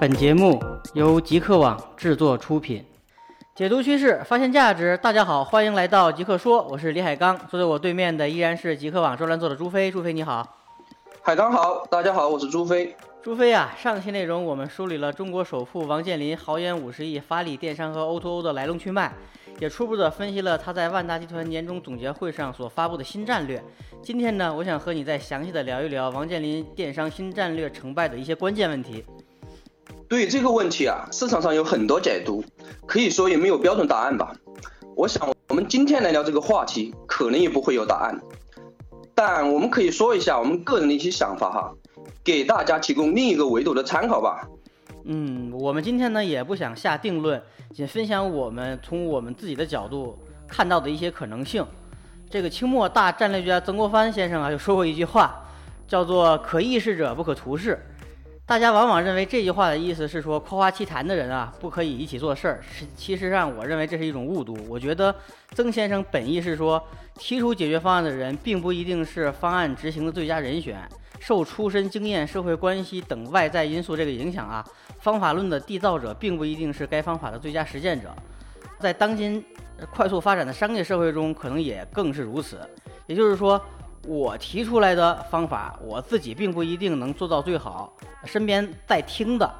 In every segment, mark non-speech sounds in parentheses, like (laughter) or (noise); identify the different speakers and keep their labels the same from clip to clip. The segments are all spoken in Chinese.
Speaker 1: 本节目由极客网制作出品，解读趋势，发现价值。大家好，欢迎来到极客说，我是李海刚，坐在我对面的依然是极客网专栏作者朱飞。朱飞你好，
Speaker 2: 海刚好，大家好，我是朱飞。
Speaker 1: 朱飞啊，上期内容我们梳理了中国首富王健林豪言五十亿发力电商和 O2O 的来龙去脉。也初步的分析了他在万达集团年终总结会上所发布的新战略。今天呢，我想和你再详细的聊一聊王健林电商新战略成败的一些关键问题。
Speaker 2: 对这个问题啊，市场上有很多解读，可以说也没有标准答案吧。我想我们今天来聊这个话题，可能也不会有答案，但我们可以说一下我们个人的一些想法哈，给大家提供另一个维度的参考吧。
Speaker 1: 嗯，我们今天呢也不想下定论，仅分享我们从我们自己的角度看到的一些可能性。这个清末大战略家曾国藩先生啊，就说过一句话，叫做“可议事者不可图事”。大家往往认为这句话的意思是说，夸夸其谈的人啊，不可以一起做事儿。实其实上，我认为这是一种误读。我觉得曾先生本意是说，提出解决方案的人，并不一定是方案执行的最佳人选。受出身经验、社会关系等外在因素这个影响啊，方法论的缔造者并不一定是该方法的最佳实践者。在当今快速发展的商业社会中，可能也更是如此。也就是说，我提出来的方法，我自己并不一定能做到最好。身边在听的，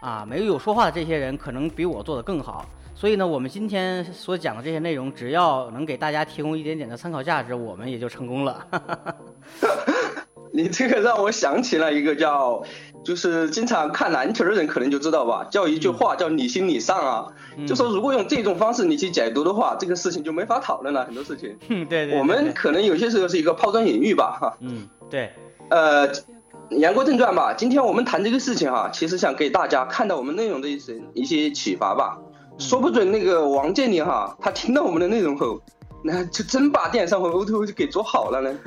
Speaker 1: 啊，没有说话的这些人，可能比我做得更好。所以呢，我们今天所讲的这些内容，只要能给大家提供一点点的参考价值，我们也就成功了。(laughs)
Speaker 2: 你这个让我想起了一个叫，就是经常看篮球的人可能就知道吧，叫一句话叫你行你上啊，就说如果用这种方式你去解读的话，这个事情就没法讨论了，很多事情。(laughs)
Speaker 1: 嗯，对对。
Speaker 2: 我们可能有些时候是一个抛砖引玉吧，哈。
Speaker 1: 嗯，对。
Speaker 2: 呃，言归正传吧，今天我们谈这个事情哈，其实想给大家看到我们内容的一些一些启发吧，说不准那个王健林哈，他听到我们的内容后。那就真把电商和 O2O O 就给做好了呢。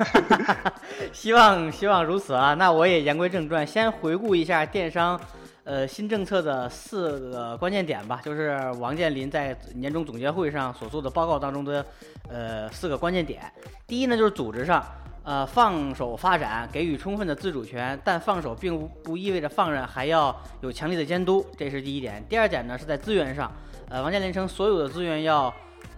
Speaker 2: (laughs)
Speaker 1: 希望希望如此啊！那我也言归正传，先回顾一下电商，呃，新政策的四个关键点吧，就是王健林在年终总结会上所做的报告当中的，呃，四个关键点。第一呢，就是组织上，呃，放手发展，给予充分的自主权，但放手并不意味着放任，还要有强力的监督，这是第一点。第二点呢，是在资源上，呃，王健林称所有的资源要。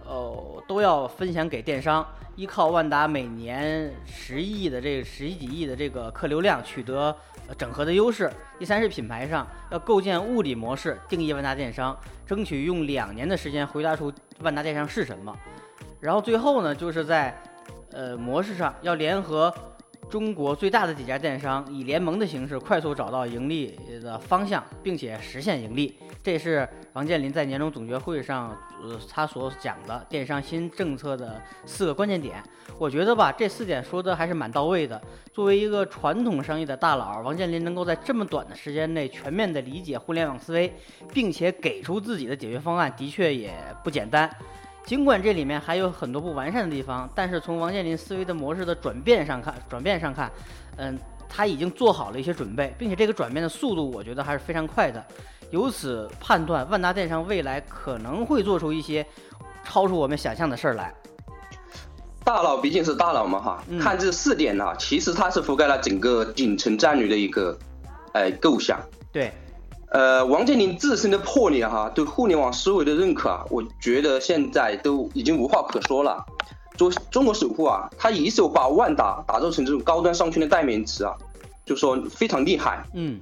Speaker 1: 哦，都要分享给电商，依靠万达每年十亿的这十几亿的这个客流量取得整合的优势。第三是品牌上要构建物理模式，定义万达电商，争取用两年的时间回答出万达电商是什么。然后最后呢，就是在呃模式上要联合。中国最大的几家电商以联盟的形式快速找到盈利的方向，并且实现盈利，这是王健林在年终总结会上，呃，他所讲的电商新政策的四个关键点。我觉得吧，这四点说的还是蛮到位的。作为一个传统生意的大佬，王健林能够在这么短的时间内全面的理解互联网思维，并且给出自己的解决方案，的确也不简单。尽管这里面还有很多不完善的地方，但是从王健林思维的模式的转变上看，转变上看，嗯，他已经做好了一些准备，并且这个转变的速度，我觉得还是非常快的。由此判断，万达电商未来可能会做出一些超出我们想象的事儿来。
Speaker 2: 大佬毕竟是大佬嘛，哈，看这四点呢，其实它是覆盖了整个顶层战略的一个，哎，构想。
Speaker 1: 对。
Speaker 2: 呃，王健林自身的魄力哈，对互联网思维的认可啊，我觉得现在都已经无话可说了。作为中国首富啊，他一手把万达打造成这种高端商圈的代名词啊，就说非常厉害。
Speaker 1: 嗯，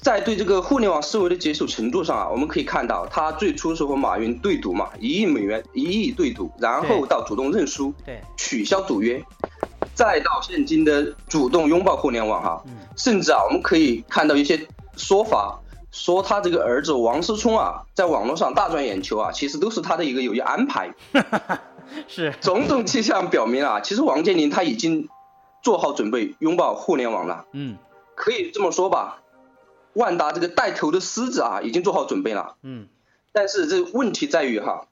Speaker 2: 在对这个互联网思维的接受程度上啊，我们可以看到，他最初是和马云对赌嘛，一亿美元一亿对赌，然后到主动认输，
Speaker 1: 对，
Speaker 2: 取消赌约，再到现今的主动拥抱互联网哈，甚至啊，我们可以看到一些说法。说他这个儿子王思聪啊，在网络上大赚眼球啊，其实都是他的一个有意安排。(laughs)
Speaker 1: 是，
Speaker 2: 种种迹象表明啊，其实王健林他已经做好准备拥抱互联网了。
Speaker 1: 嗯，
Speaker 2: 可以这么说吧，万达这个带头的狮子啊，已经做好准备了。
Speaker 1: 嗯，
Speaker 2: 但是这问题在于哈，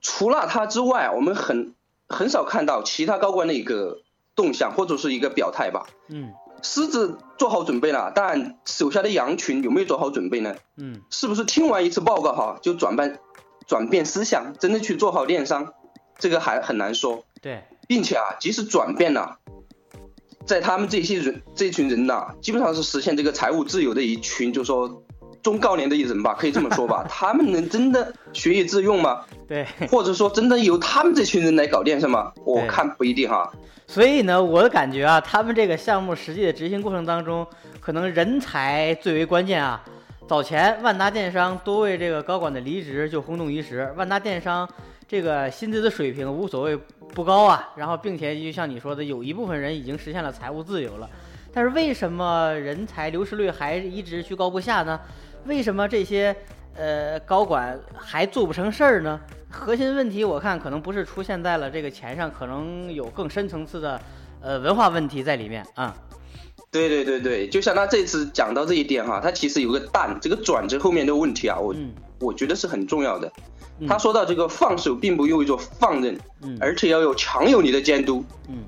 Speaker 2: 除了他之外，我们很很少看到其他高管的一个动向或者是一个表态吧。
Speaker 1: 嗯。
Speaker 2: 狮子做好准备了，但手下的羊群有没有做好准备呢？
Speaker 1: 嗯，
Speaker 2: 是不是听完一次报告哈就转变转变思想，真的去做好电商？这个还很难说。
Speaker 1: 对，
Speaker 2: 并且啊，即使转变了，在他们这些人这群人呐，基本上是实现这个财务自由的一群，就说中高年的人吧，(laughs) 可以这么说吧，(laughs) 他们能真的学以致用吗？
Speaker 1: 对，
Speaker 2: 或者说真的由他们这群人来搞电商吗？我看不一定哈。
Speaker 1: 所以呢，我的感觉啊，他们这个项目实际的执行过程当中，可能人才最为关键啊。早前万达电商多位这个高管的离职就轰动一时，万达电商这个薪资的水平无所谓不高啊，然后并且就像你说的，有一部分人已经实现了财务自由了，但是为什么人才流失率还一直居高不下呢？为什么这些呃高管还做不成事儿呢？核心问题我看可能不是出现在了这个钱上，可能有更深层次的呃文化问题在里面啊。
Speaker 2: 对对对对，就像他这次讲到这一点哈，他其实有个但这个转折后面的问题啊，我、
Speaker 1: 嗯
Speaker 2: 我觉得是很重要的。
Speaker 1: 嗯
Speaker 2: 他说到这个放手，并不意味着放任，
Speaker 1: 嗯
Speaker 2: 而且要有强有力的监督。
Speaker 1: 嗯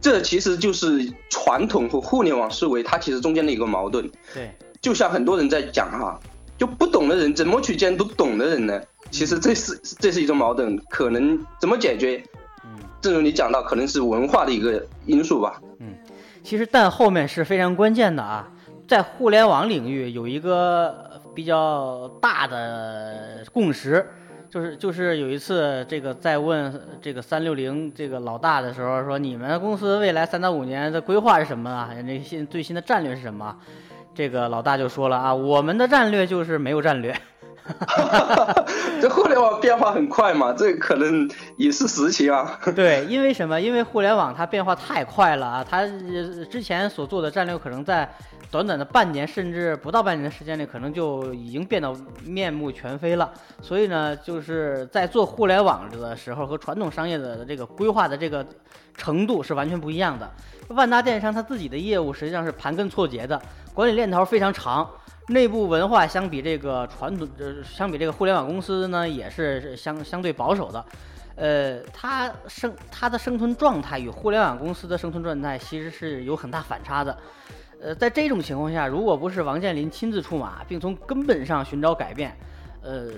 Speaker 2: 这其实就是传统和互联网思维它其实中间的一个矛盾。
Speaker 1: 对，
Speaker 2: 就像很多人在讲哈，就不懂的人怎么去监督懂的人呢？其实这是这是一种矛盾，可能怎么解决？
Speaker 1: 嗯。
Speaker 2: 正如你讲到，可能是文化的一个因素吧。
Speaker 1: 嗯其实但后面是非常关键的啊，在互联网领域有一个比较大的共识，就是就是有一次这个在问这个三六零这个老大的时候，说你们公司未来三到五年的规划是什么啊？那新最新的战略是什么？这个老大就说了啊，我们的战略就是没有战略。(laughs)
Speaker 2: 这互联网变化很快嘛，这可能也是实情啊。(laughs)
Speaker 1: 对，因为什么？因为互联网它变化太快了啊，它呃之前所做的战略可能在短短的半年甚至不到半年的时间内，可能就已经变得面目全非了。所以呢，就是在做互联网的时候和传统商业的这个规划的这个程度是完全不一样的。万达电商它自己的业务实际上是盘根错节的，管理链条非常长。内部文化相比这个传统，呃，相比这个互联网公司呢，也是相相对保守的。呃，它生它的生存状态与互联网公司的生存状态其实是有很大反差的。呃，在这种情况下，如果不是王健林亲自出马，并从根本上寻找改变，呃，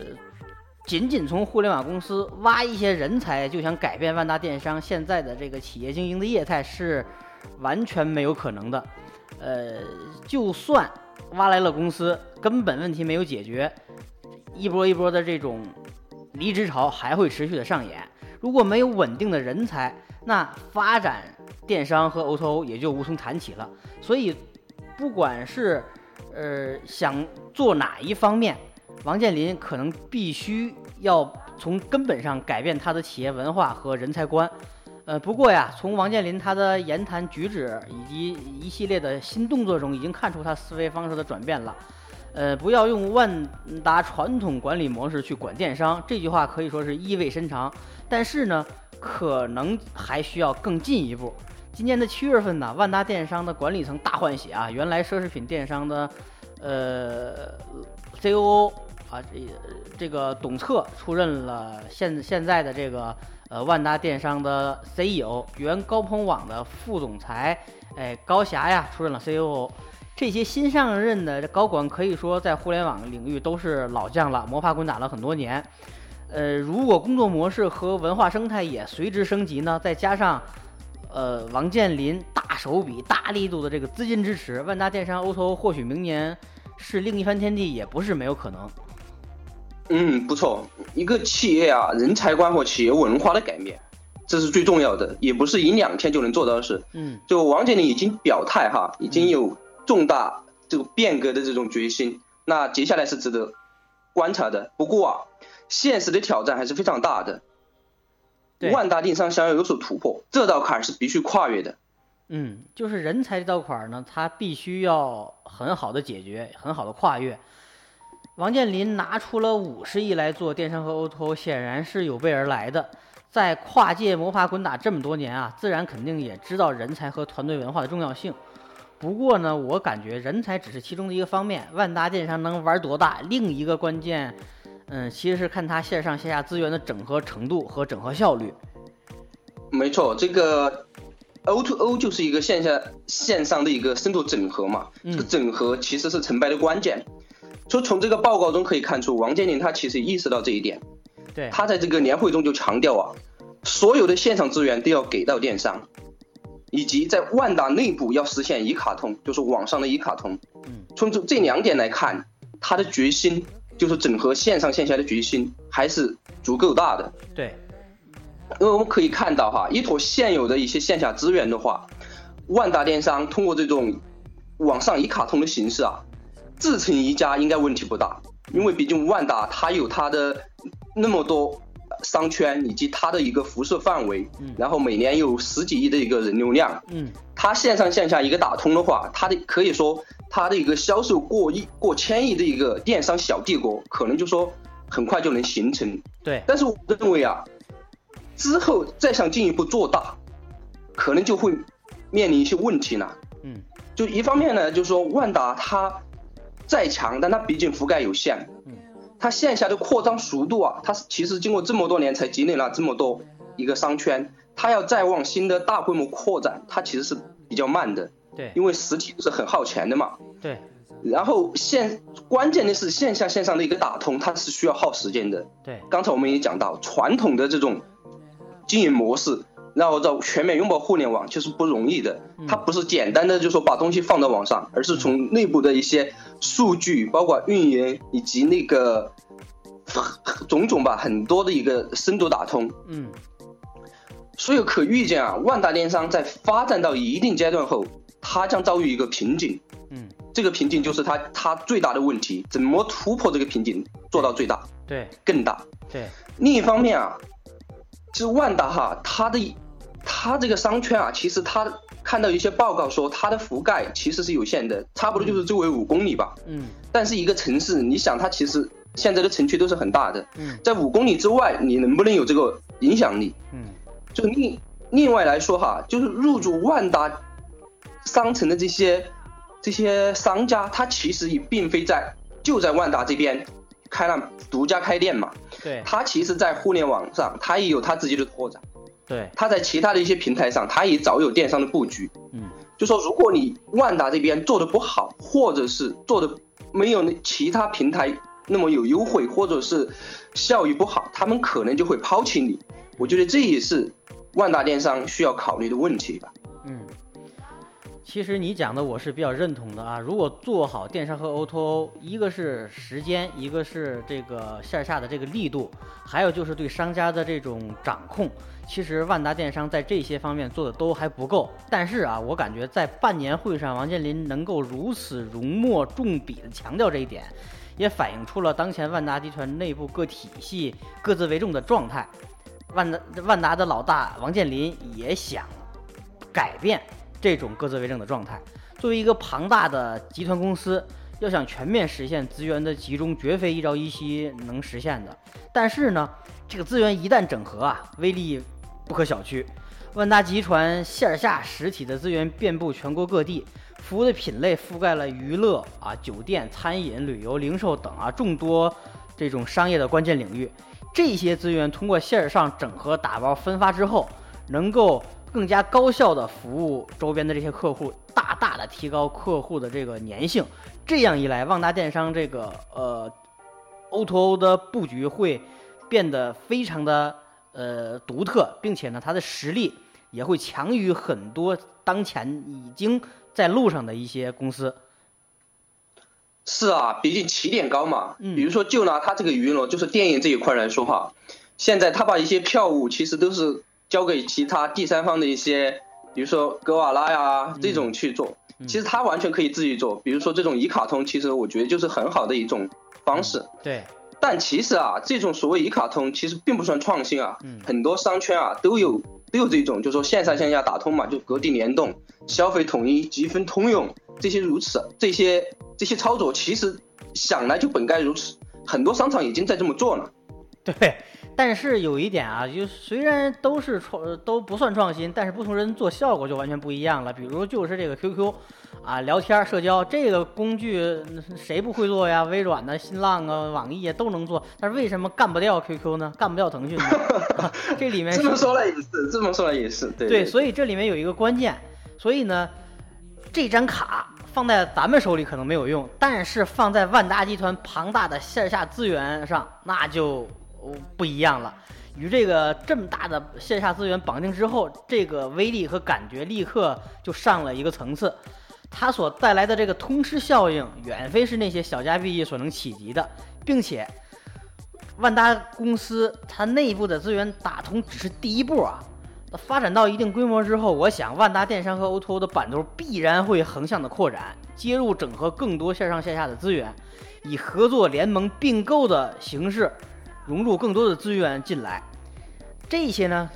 Speaker 1: 仅仅从互联网公司挖一些人才就想改变万达电商现在的这个企业经营的业态是完全没有可能的。呃，就算挖来了公司，根本问题没有解决，一波一波的这种离职潮还会持续的上演。如果没有稳定的人才，那发展电商和 O2O 也就无从谈起了。所以，不管是呃想做哪一方面，王健林可能必须要从根本上改变他的企业文化和人才观。呃，不过呀，从王健林他的言谈举止以及一系列的新动作中，已经看出他思维方式的转变了。呃，不要用万达传统管理模式去管电商，这句话可以说是意味深长。但是呢，可能还需要更进一步。今年的七月份呢，万达电商的管理层大换血啊，原来奢侈品电商的呃 COO 啊，这这个董策出任了现现在的这个呃万达电商的 CEO，原高朋网的副总裁，哎高霞呀出任了 COO。这些新上任的高管可以说在互联网领域都是老将了，摸爬滚打了很多年。呃，如果工作模式和文化生态也随之升级呢，再加上呃王健林大手笔、大力度的这个资金支持，万达电商 O2O 或许明年是另一番天地，也不是没有可能。
Speaker 2: 嗯，不错，一个企业啊，人才观和企业文化的改变，这是最重要的，也不是一两天就能做到的事。
Speaker 1: 嗯
Speaker 2: 就王健林已经表态哈，已经有重大这个变革的这种决心，那接下来是值得观察的。不过啊，现实的挑战还是非常大的。
Speaker 1: 对
Speaker 2: 万达电商想要有所突破，这道坎儿是必须跨越的。
Speaker 1: 嗯，就是人才这道坎儿呢，它必须要很好的解决，很好的跨越。王健林拿出了五十亿来做电商和 O2O，显然是有备而来的。在跨界摸爬滚打这么多年啊，自然肯定也知道人才和团队文化的重要性。不过呢，我感觉人才只是其中的一个方面，万达电商能玩多大，另一个关键，嗯，其实是看它线上线下资源的整合程度和整合效率。
Speaker 2: 没错，这个 O to O 就是一个线下线上的一个深度整合嘛。
Speaker 1: 嗯
Speaker 2: 这个整合其实是成败的关键。就从这个报告中可以看出，王健林他其实意识到这一点。
Speaker 1: 对，
Speaker 2: 他在这个年会中就强调啊，所有的现场资源都要给到电商，以及在万达内部要实现一卡通，就是网上的一卡通。
Speaker 1: 嗯，
Speaker 2: 从这这两点来看，他的决心，就是整合线上线下的决心还是足够大的。
Speaker 1: 对，
Speaker 2: 因为我们可以看到哈，依托现有的一些线下资源的话，万达电商通过这种网上一卡通的形式啊，自成一家应该问题不大。因为毕竟万达它有它的那么多商圈以及它的一个辐射范围，然后每年有十几亿的一个人流量，
Speaker 1: 嗯，
Speaker 2: 它线上线下一个打通的话，它的可以说。它的一个销售过亿、过千亿的一个电商小帝国，可能就说很快就能形成。
Speaker 1: 对，
Speaker 2: 但是我认为啊，之后再想进一步做大，可能就会面临一些问题了。
Speaker 1: 嗯，
Speaker 2: 就一方面呢，就是说万达它再强，但它毕竟覆盖有限。
Speaker 1: 嗯，
Speaker 2: 它线下的扩张速度啊，它是其实经过这么多年才积累了这么多一个商圈，它要再往新的大规模扩展，它其实是比较慢的。
Speaker 1: 对，
Speaker 2: 因为实体是很耗钱的嘛。
Speaker 1: 对，
Speaker 2: 然后线关键的是线下线上的一个打通，它是需要耗时间的。
Speaker 1: 对，
Speaker 2: 刚才我们也讲到，传统的这种经营模式，然后在全面拥抱互联网，其实不容易的。它不是简单的就说把东西放到网上，而是从内部的一些数据，包括运营以及那个种种吧，很多的一个深度打通。
Speaker 1: 嗯，
Speaker 2: 所以可预见啊，万达电商在发展到一定阶段后。它将遭遇一个瓶颈，
Speaker 1: 嗯，
Speaker 2: 这个瓶颈就是它它最大的问题，怎么突破这个瓶颈做到最大？
Speaker 1: 对，
Speaker 2: 更大。
Speaker 1: 对。
Speaker 2: 另一方面啊，其实万达哈，它的它这个商圈啊，其实它看到一些报告说它的覆盖其实是有限的，差不多就是周围五公里吧。
Speaker 1: 嗯。
Speaker 2: 但是一个城市，你想它其实现在的城区都是很大的。
Speaker 1: 嗯。
Speaker 2: 在五公里之外，你能不能有这个影响力？
Speaker 1: 嗯。
Speaker 2: 就另另外来说哈，就是入驻万达。商城的这些这些商家，他其实也并非在就在万达这边开了独家开店嘛。
Speaker 1: 对。
Speaker 2: 他其实，在互联网上，他也有他自己的拓展。
Speaker 1: 对。
Speaker 2: 他在其他的一些平台上，他也早有电商的布局。
Speaker 1: 嗯。
Speaker 2: 就说如果你万达这边做的不好，或者是做的没有那其他平台那么有优惠，或者是效益不好，他们可能就会抛弃你。我觉得这也是万达电商需要考虑的问题吧。
Speaker 1: 嗯。其实你讲的我是比较认同的啊。如果做好电商和 O2O，一个是时间，一个是这个线下的这个力度，还有就是对商家的这种掌控。其实万达电商在这些方面做的都还不够。但是啊，我感觉在半年会上，王健林能够如此浓墨重笔的强调这一点，也反映出了当前万达集团内部各体系各自为重的状态。万达万达的老大王健林也想改变。这种各自为政的状态，作为一个庞大的集团公司，要想全面实现资源的集中，绝非一朝一夕能实现的。但是呢，这个资源一旦整合啊，威力不可小觑。万达集团线下实体的资源遍布全国各地，服务的品类覆盖了娱乐啊、酒店、餐饮、旅游、零售等啊众多这种商业的关键领域。这些资源通过线上整合打包分发之后，能够。更加高效的服务周边的这些客户，大大的提高客户的这个粘性。这样一来，旺达电商这个呃 O2O O 的布局会变得非常的呃独特，并且呢，它的实力也会强于很多当前已经在路上的一些公司。
Speaker 2: 是啊，毕竟起点高嘛。
Speaker 1: 嗯。
Speaker 2: 比如说，就拿它这个娱乐，就是电影这一块来说哈，现在他把一些票务其实都是。交给其他第三方的一些，比如说格瓦拉呀这种去做，其实他完全可以自己做。比如说这种一卡通，其实我觉得就是很好的一种方式。
Speaker 1: 对。
Speaker 2: 但其实啊，这种所谓一卡通其实并不算创新啊。
Speaker 1: 嗯。
Speaker 2: 很多商圈啊都有都有这种，就是说线上线下打通嘛，就各地联动、消费统一、积分通用这些如此，这些这些操作其实想来就本该如此。很多商场已经在这么做了。
Speaker 1: 对。但是有一点啊，就虽然都是创都不算创新，但是不同人做效果就完全不一样了。比如就是这个 QQ，啊，聊天社交这个工具谁不会做呀？微软的、新浪啊、网易啊都能做，但是为什么干不掉 QQ 呢？干不掉腾讯呢？(laughs) 这里面 (laughs)
Speaker 2: 这么说来也是，这么说来也是，对
Speaker 1: 对。所以这里面有一个关键，所以呢，这张卡放在咱们手里可能没有用，但是放在万达集团庞大的线下资源上，那就。不一样了，与这个这么大的线下资源绑定之后，这个威力和感觉立刻就上了一个层次。它所带来的这个通吃效应，远非是那些小家碧玉所能企及的，并且，万达公司它内部的资源打通只是第一步啊。发展到一定规模之后，我想万达电商和 O2O 的版图必然会横向的扩展，接入整合更多线上线下的资源，以合作联盟并购的形式融入更多的资源进来。这些呢，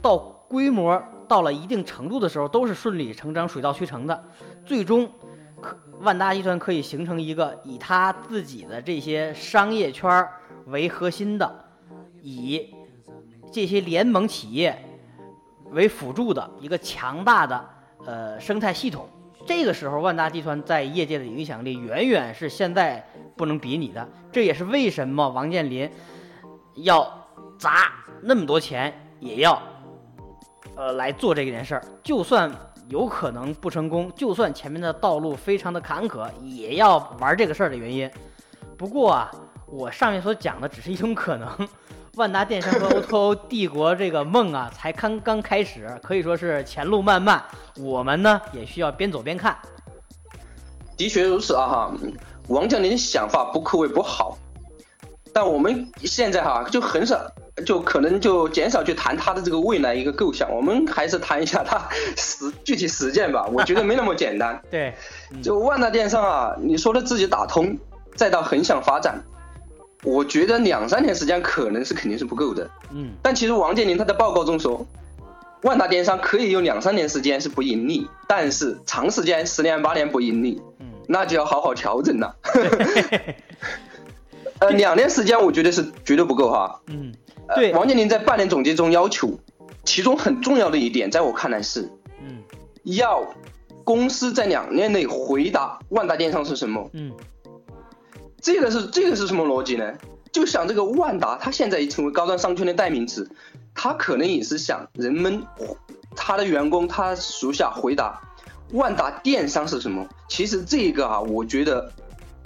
Speaker 1: 到规模到了一定程度的时候，都是顺理成章、水到渠成的。最终，可万达集团可以形成一个以他自己的这些商业圈为核心的，以这些联盟企业。为辅助的一个强大的呃生态系统，这个时候万达集团在业界的影响力远远是现在不能比拟的。这也是为什么王健林要砸那么多钱也要呃来做这件事儿，就算有可能不成功，就算前面的道路非常的坎坷，也要玩这个事儿的原因。不过啊，我上面所讲的只是一种可能。万达电商和 O2O (laughs) 帝国这个梦啊，才刚刚开始，可以说是前路漫漫。我们呢，也需要边走边看。
Speaker 2: 的确如此啊哈，王健林的想法不可谓不好，但我们现在哈就很少，就可能就减少去谈他的这个未来一个构想，我们还是谈一下他 (laughs) 实具体实践吧。我觉得没那么简单。(laughs)
Speaker 1: 对，
Speaker 2: 就万达电商啊，你说的自己打通，再到横向发展。我觉得两三年时间可能是肯定是不够的，
Speaker 1: 嗯，
Speaker 2: 但其实王健林他在报告中说，万达电商可以用两三年时间是不盈利，但是长时间十年八年不盈利，
Speaker 1: 嗯，
Speaker 2: 那就要好好调整了。(laughs) 呃，两年时间我觉得是绝对不够哈，
Speaker 1: 嗯，对，
Speaker 2: 王健林在半年总结中要求，其中很重要的一点，在我看来是，
Speaker 1: 嗯，
Speaker 2: 要公司在两年内回答万达电商是什么，
Speaker 1: 嗯。
Speaker 2: 这个是这个是什么逻辑呢？就想这个万达，它现在已成为高端商圈的代名词，它可能也是想人们，他的员工，他属下回答，万达电商是什么？其实这个啊，我觉得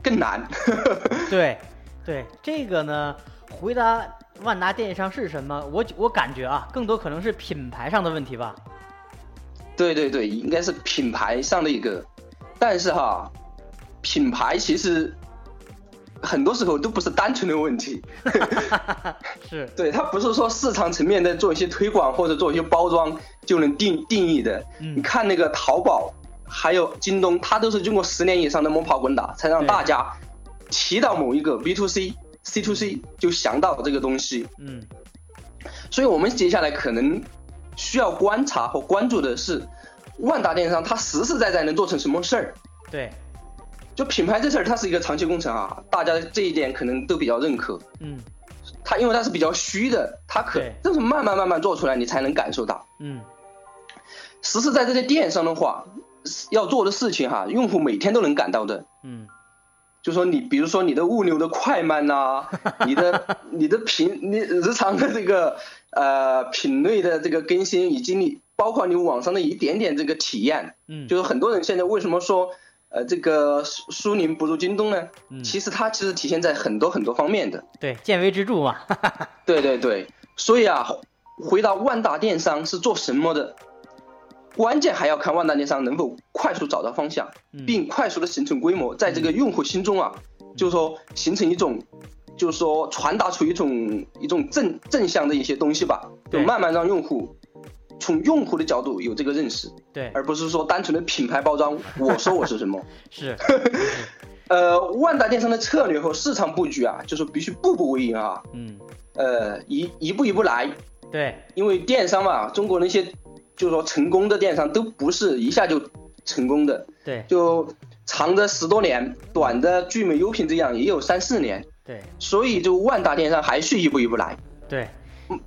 Speaker 2: 更难。(laughs)
Speaker 1: 对，对，这个呢，回答万达电商是什么？我我感觉啊，更多可能是品牌上的问题吧。
Speaker 2: 对对对，应该是品牌上的一个，但是哈，品牌其实。很多时候都不是单纯的问题，(laughs)
Speaker 1: 是 (laughs)
Speaker 2: 对它不是说市场层面的做一些推广或者做一些包装就能定定义的。你看那个淘宝，还有京东，它都是经过十年以上的摸爬滚打，才让大家提到某一个 B to C、C to C 就想到这个东西。
Speaker 1: 嗯，
Speaker 2: 所以我们接下来可能需要观察和关注的是，万达电商它实实在在能做成什么事儿。
Speaker 1: 对。
Speaker 2: 就品牌这事儿，它是一个长期工程啊，大家这一点可能都比较认可。
Speaker 1: 嗯，
Speaker 2: 它因为它是比较虚的，它可就是慢慢慢慢做出来，你才能感受到。
Speaker 1: 嗯，
Speaker 2: 实实在在的电商的话，要做的事情哈，用户每天都能感到的。
Speaker 1: 嗯，
Speaker 2: 就说你比如说你的物流的快慢 (laughs) 呐，你的你的品你日常的这个呃品类的这个更新，以及你包括你网上的一点点这个体验。
Speaker 1: 嗯，
Speaker 2: 就是很多人现在为什么说。呃，这个苏苏宁不如京东呢？
Speaker 1: 嗯，
Speaker 2: 其实它其实体现在很多很多方面的。
Speaker 1: 对，见微知著嘛。(laughs)
Speaker 2: 对对对，所以啊，回答万达电商是做什么的？关键还要看万达电商能否快速找到方向，并快速的形成规模，在这个用户心中啊，就是说形成一种，就是说传达出一种一种正正向的一些东西吧，就慢慢让用户。从用户的角度有这个认识，
Speaker 1: 对，
Speaker 2: 而不是说单纯的品牌包装。(laughs) 我说我是什么？
Speaker 1: 是，(laughs)
Speaker 2: 呃，万达电商的策略和市场布局啊，就是必须步步为营
Speaker 1: 啊。嗯，
Speaker 2: 呃，一一步一步来。
Speaker 1: 对，
Speaker 2: 因为电商嘛，中国那些就是说成功的电商都不是一下就成功的。
Speaker 1: 对，
Speaker 2: 就长的十多年，短的聚美优品这样也有三四年。
Speaker 1: 对，
Speaker 2: 所以就万达电商还是一步一步来。
Speaker 1: 对，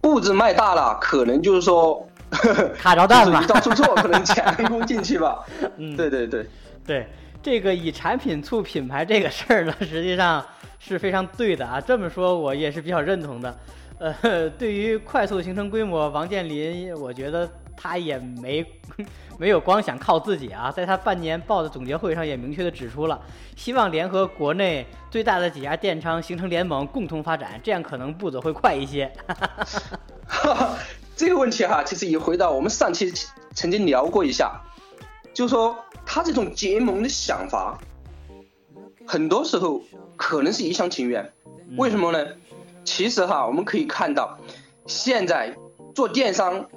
Speaker 2: 步子迈大了，可能就是说。(laughs)
Speaker 1: 卡着蛋
Speaker 2: 了，一招出错可能前功尽弃吧。(laughs)
Speaker 1: 嗯，
Speaker 2: 对对对
Speaker 1: 对，这个以产品促品牌这个事儿呢，(laughs) 实际上是非常对的啊。这么说，我也是比较认同的。呃，对于快速形成规模，王健林，我觉得他也没 (laughs) 没有光想靠自己啊。在他半年报的总结会上，也明确的指出了，希望联合国内最大的几家电商形成联盟，共同发展，这样可能步子会快一些。(laughs)
Speaker 2: 这个问题哈，其实也回到我们上期曾经聊过一下，就是说他这种结盟的想法，很多时候可能是一厢情愿。为什么呢？其实哈，我们可以看到，现在做电商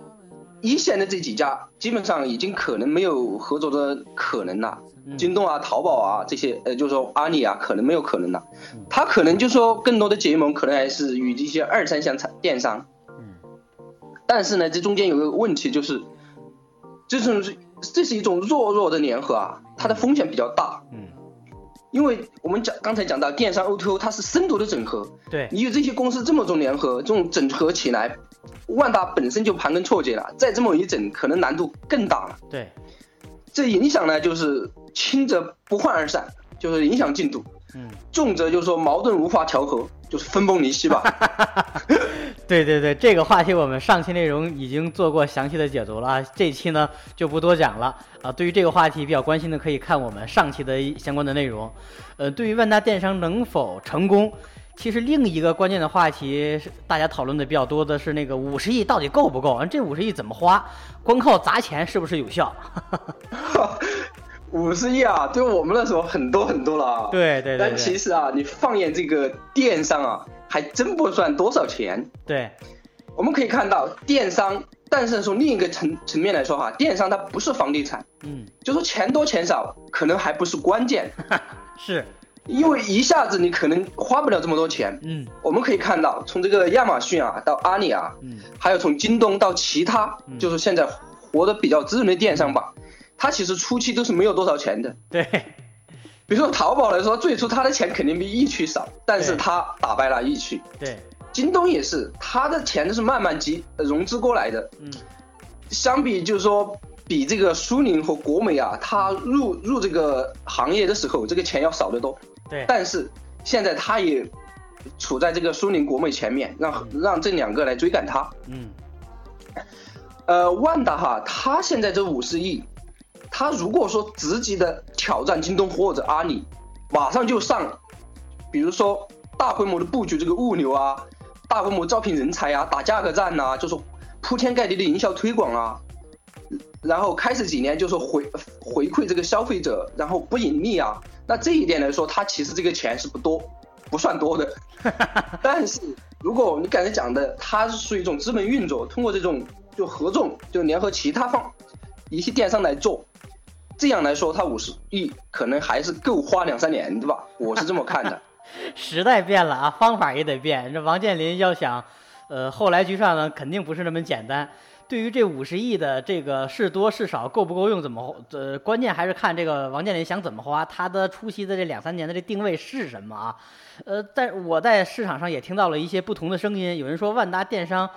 Speaker 2: 一线的这几家，基本上已经可能没有合作的可能了。京东啊、淘宝啊这些，呃，就是说阿里啊，可能没有可能了。他可能就说更多的结盟，可能还是与这些二三线产电商。但是呢，这中间有个问题，就是这种这是一种弱弱的联合啊，它的风险比较大。
Speaker 1: 嗯。
Speaker 2: 因为我们讲刚才讲到电商 O2O，它是深度的整合。
Speaker 1: 对。
Speaker 2: 你有这些公司这么种联合，这种整合起来，万达本身就盘根错节了，再这么一整，可能难度更大了。
Speaker 1: 对。
Speaker 2: 这影响呢，就是轻则不欢而散，就是影响进度。
Speaker 1: 嗯。
Speaker 2: 重则就是说矛盾无法调和，就是分崩离析吧。(laughs)
Speaker 1: 对对对，这个话题我们上期内容已经做过详细的解读了啊，这期呢就不多讲了啊。对于这个话题比较关心的，可以看我们上期的相关的内容。呃，对于万达电商能否成功，其实另一个关键的话题是大家讨论的比较多的是那个五十亿到底够不够？这五十亿怎么花？光靠砸钱是不是有效？(laughs)
Speaker 2: 五十亿啊，对我们来说很多很多了啊。
Speaker 1: 对对对。
Speaker 2: 但其实啊，你放眼这个电商啊。还真不算多少钱。
Speaker 1: 对，
Speaker 2: 我们可以看到电商，但是从另一个层层面来说哈，电商它不是房地产，
Speaker 1: 嗯，
Speaker 2: 就说钱多钱少可能还不是关键，(laughs)
Speaker 1: 是，
Speaker 2: 因为一下子你可能花不了这么多钱，
Speaker 1: 嗯，
Speaker 2: 我们可以看到从这个亚马逊啊到阿里啊，
Speaker 1: 嗯，
Speaker 2: 还有从京东到其他，就是现在活得比较滋润的电商吧，它其实初期都是没有多少钱的，
Speaker 1: 对。
Speaker 2: 比如说淘宝来说，最初他的钱肯定比易趣少，但是他打败了易趣。
Speaker 1: 对，
Speaker 2: 京东也是，他的钱都是慢慢集融资过来的。
Speaker 1: 嗯，
Speaker 2: 相比就是说，比这个苏宁和国美啊，他入入这个行业的时候，这个钱要少得多。
Speaker 1: 对，
Speaker 2: 但是现在他也处在这个苏宁国美前面，让让这两个来追赶他。
Speaker 1: 嗯，
Speaker 2: 呃，万达哈，他现在这五十亿。他如果说直接的挑战京东或者阿里，马上就上，比如说大规模的布局这个物流啊，大规模招聘人才啊，打价格战呐，就是铺天盖地的营销推广啊，然后开始几年就是回回馈这个消费者，然后不盈利啊，那这一点来说，他其实这个钱是不多，不算多的。(laughs) 但是如果你刚才讲的，它是属于一种资本运作，通过这种就合众，就联合其他方一些电商来做。这样来说，他五十亿可能还是够花两三年，对吧？我是这么看的。(laughs)
Speaker 1: 时代变了啊，方法也得变。这王健林要想，呃，后来居上呢，肯定不是那么简单。对于这五十亿的这个是多是少，够不够用，怎么呃，关键还是看这个王健林想怎么花，他的初期的这两三年的这定位是什么啊？呃，但我在市场上也听到了一些不同的声音，有人说万达电商。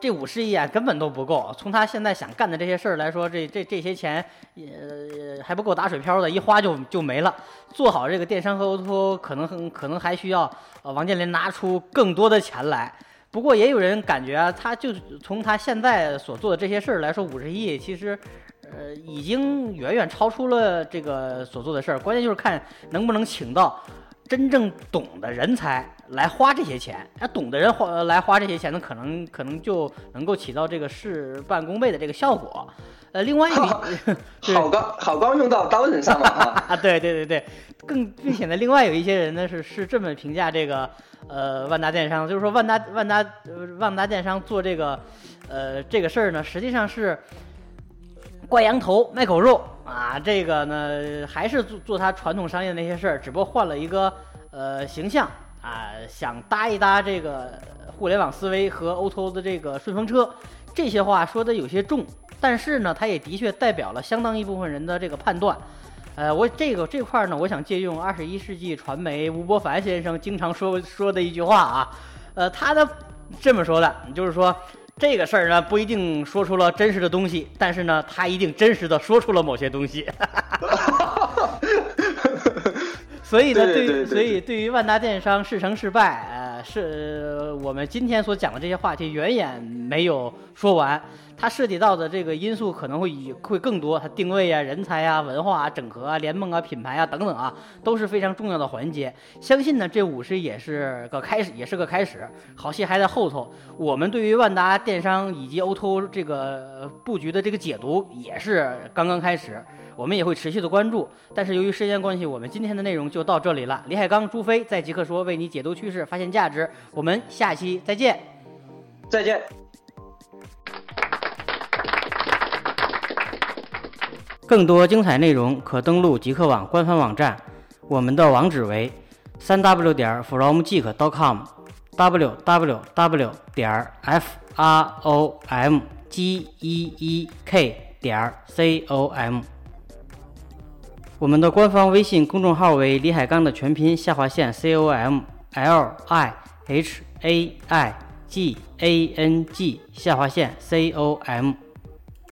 Speaker 1: 这五十亿啊，根本都不够。从他现在想干的这些事儿来说，这这这些钱也还不够打水漂的，一花就就没了。做好这个电商和 O2O，可能可能还需要呃王健林拿出更多的钱来。不过也有人感觉啊，他就从他现在所做的这些事儿来说，五十亿其实呃已经远远超出了这个所做的事儿。关键就是看能不能请到。真正懂的人才来花这些钱，那懂的人花来花这些钱，呢可能可能就能够起到这个事半功倍的这个效果。呃，另外一个，(laughs)
Speaker 2: 好高好高用到刀刃上了啊！(laughs)
Speaker 1: 对对对对，更并且呢，另外有一些人呢是是这么评价这个呃万达电商，就是说万达万达万达电商做这个呃这个事儿呢，实际上是。挂羊头卖狗肉啊，这个呢还是做做他传统商业的那些事儿，只不过换了一个呃形象啊，想搭一搭这个互联网思维和 O2O 的这个顺风车。这些话说的有些重，但是呢，它也的确代表了相当一部分人的这个判断。呃，我这个这块呢，我想借用二十一世纪传媒吴伯凡先生经常说说的一句话啊，呃，他的这么说的，就是说。这个事儿呢，不一定说出了真实的东西，但是呢，他一定真实的说出了某些东西。(laughs) 所以呢，
Speaker 2: 对，
Speaker 1: 所以对于万达电商是成是败，呃，是我们今天所讲的这些话题远远没有说完。它涉及到的这个因素可能会会更多，它定位啊、人才啊、文化啊、整合啊、联盟啊、品牌啊等等啊，都是非常重要的环节。相信呢，这五十也是个开始，也是个开始，好戏还在后头。我们对于万达电商以及 O2O 这个布局的这个解读也是刚刚开始。我们也会持续的关注。但是由于时间关系，我们今天的内容就到这里了。李海刚、朱飞在极客说为你解读趋势，发现价值。我们下期再见。
Speaker 2: 再见。
Speaker 1: 更多精彩内容可登录极客网官方网站，我们的网址为三 w 点 fromgeek.com，w w w 点 f r o m g e e k 点 c o m。我们的官方微信公众号为李海刚的全拼下划线 c o m l i h a i g a n g 下划线 c o m。